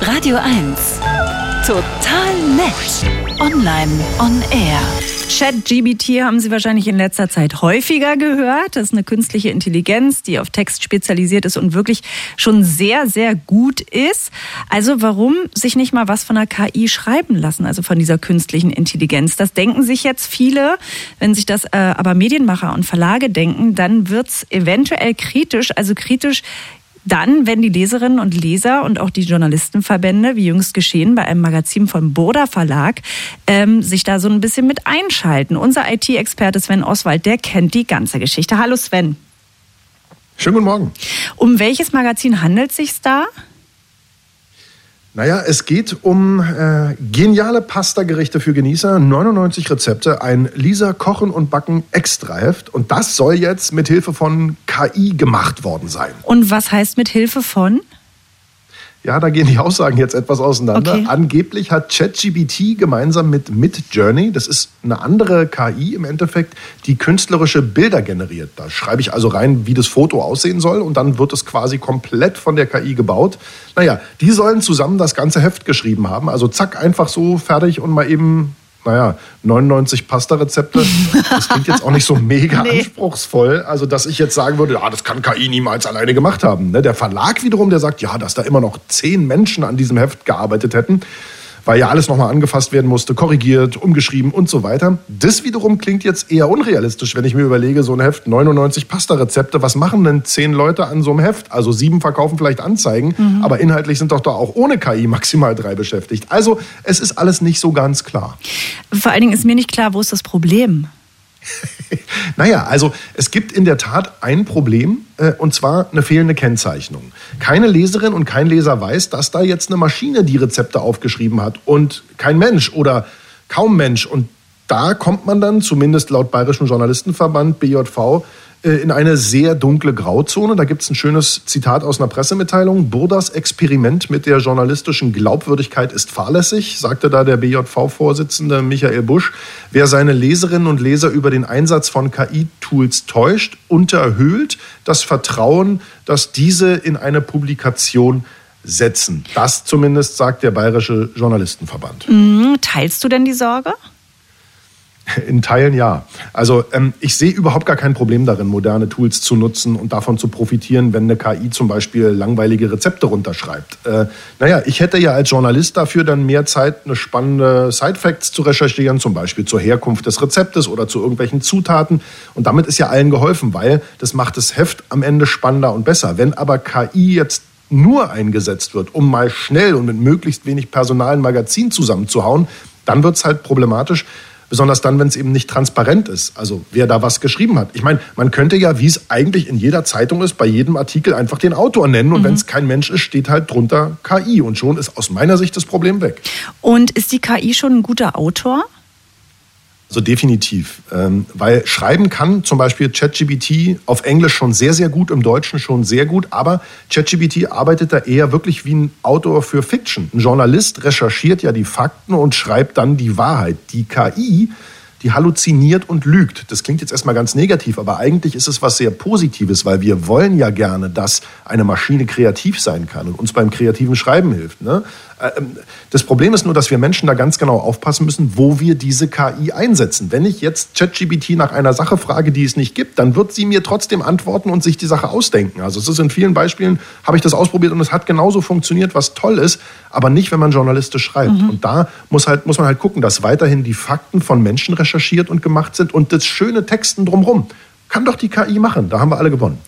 Radio 1. Total nett. Online on air. ChatGBT haben Sie wahrscheinlich in letzter Zeit häufiger gehört. Das ist eine künstliche Intelligenz, die auf Text spezialisiert ist und wirklich schon sehr, sehr gut ist. Also warum sich nicht mal was von der KI schreiben lassen, also von dieser künstlichen Intelligenz? Das denken sich jetzt viele. Wenn sich das äh, aber Medienmacher und Verlage denken, dann wird's eventuell kritisch, also kritisch dann, wenn die Leserinnen und Leser und auch die Journalistenverbände, wie jüngst geschehen bei einem Magazin vom Burda Verlag, ähm, sich da so ein bisschen mit einschalten. Unser IT-Experte Sven Oswald, der kennt die ganze Geschichte. Hallo Sven. Schönen guten Morgen. Um welches Magazin handelt es sich da? Naja, es geht um äh, geniale Pasta-Gerichte für Genießer, 99 Rezepte, ein Lisa Kochen und Backen Extraheft und das soll jetzt mit Hilfe von KI gemacht worden sein. Und was heißt mit Hilfe von? Ja, da gehen die Aussagen jetzt etwas auseinander. Okay. Angeblich hat ChatGPT gemeinsam mit Midjourney, das ist eine andere KI im Endeffekt, die künstlerische Bilder generiert. Da schreibe ich also rein, wie das Foto aussehen soll und dann wird es quasi komplett von der KI gebaut. Naja, die sollen zusammen das ganze Heft geschrieben haben. Also zack, einfach so fertig und mal eben naja, 99 Pasta-Rezepte. Das klingt jetzt auch nicht so mega Nee. anspruchsvoll. Also, dass ich jetzt sagen würde, ja, das kann KI niemals alleine gemacht haben. Ne? Der Verlag wiederum, der sagt, ja, dass da immer noch zehn Menschen an diesem Heft gearbeitet hätten, weil ja alles nochmal angefasst werden musste, korrigiert, umgeschrieben und so weiter. Das wiederum klingt jetzt eher unrealistisch, wenn ich mir überlege, so ein Heft, 99 Pasta-Rezepte, was machen denn zehn Leute an so einem Heft? Also sieben verkaufen vielleicht Anzeigen, aber inhaltlich sind doch da auch ohne KI maximal drei beschäftigt. Also, es ist alles nicht so ganz klar. Vor allen Dingen ist mir nicht klar, wo ist das Problem? Naja, also es gibt in der Tat ein Problem, äh, und zwar eine fehlende Kennzeichnung. Keine Leserin und kein Leser weiß, dass da jetzt eine Maschine die Rezepte aufgeschrieben hat und kein Mensch oder kaum Mensch. Und da kommt man dann, zumindest laut Bayerischen Journalistenverband BJV, in eine sehr dunkle Grauzone. Da gibt es ein schönes Zitat aus einer Pressemitteilung. Burdas Experiment mit der journalistischen Glaubwürdigkeit ist fahrlässig, sagte da der BJV-Vorsitzende Michael Busch. Wer seine Leserinnen und Leser über den Einsatz von KI-Tools täuscht, unterhöhlt das Vertrauen, dass diese in eine Publikation setzen. Das zumindest sagt der Bayerische Journalistenverband. Hm, teilst du denn die Sorge? In Teilen ja. Also ähm, ich sehe überhaupt gar kein Problem darin, moderne Tools zu nutzen und davon zu profitieren, wenn eine KI zum Beispiel langweilige Rezepte runterschreibt. Äh, naja, ich hätte ja als Journalist dafür dann mehr Zeit, eine spannende Side-Facts zu recherchieren, zum Beispiel zur Herkunft des Rezeptes oder zu irgendwelchen Zutaten. Und damit ist ja allen geholfen, weil das macht das Heft am Ende spannender und besser. Wenn aber KI jetzt nur eingesetzt wird, um mal schnell und mit möglichst wenig Personal ein Magazin zusammenzuhauen, dann wird es halt problematisch. Besonders dann, wenn es eben nicht transparent ist, also wer da was geschrieben hat. Ich meine, man könnte ja, wie es eigentlich in jeder Zeitung ist, bei jedem Artikel einfach den Autor nennen und wenn es kein Mensch ist, steht halt drunter KI und schon ist aus meiner Sicht das Problem weg. Und ist die KI schon ein guter Autor? So definitiv. Ähm, weil schreiben kann zum Beispiel ChatGPT auf Englisch schon sehr, sehr gut, im Deutschen schon sehr gut, aber ChatGPT arbeitet da eher wirklich wie ein Autor für Fiction. Ein Journalist recherchiert ja die Fakten und schreibt dann die Wahrheit. Die KI, die halluziniert und lügt. Das klingt jetzt erstmal ganz negativ, aber eigentlich ist es was sehr Positives, weil wir wollen ja gerne, dass eine Maschine kreativ sein kann und uns beim kreativen Schreiben hilft. Ne? Ähm, Das Problem ist nur, dass wir Menschen da ganz genau aufpassen müssen, wo wir diese KI einsetzen. Wenn ich jetzt ChatGPT nach einer Sache frage, die es nicht gibt, dann wird sie mir trotzdem antworten und sich die Sache ausdenken. Also es ist in vielen Beispielen, habe ich das ausprobiert und es hat genauso funktioniert, was toll ist, aber nicht, wenn man journalistisch schreibt. Und da muss, halt, muss man halt gucken, dass weiterhin die Fakten von Menschen recherchiert und gemacht sind und das schöne Texten drumherum. Kann doch die KI machen, da haben wir alle gewonnen.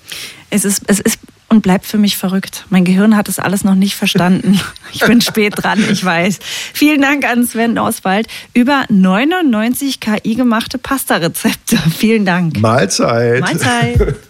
Es ist, es ist und bleibt für mich verrückt. Mein Gehirn hat das alles noch nicht verstanden. Ich bin spät dran, ich weiß. Vielen Dank an Sven Oswald über 99 KI-gemachte Pasta-Rezepte. Vielen Dank. Mahlzeit. Mahlzeit.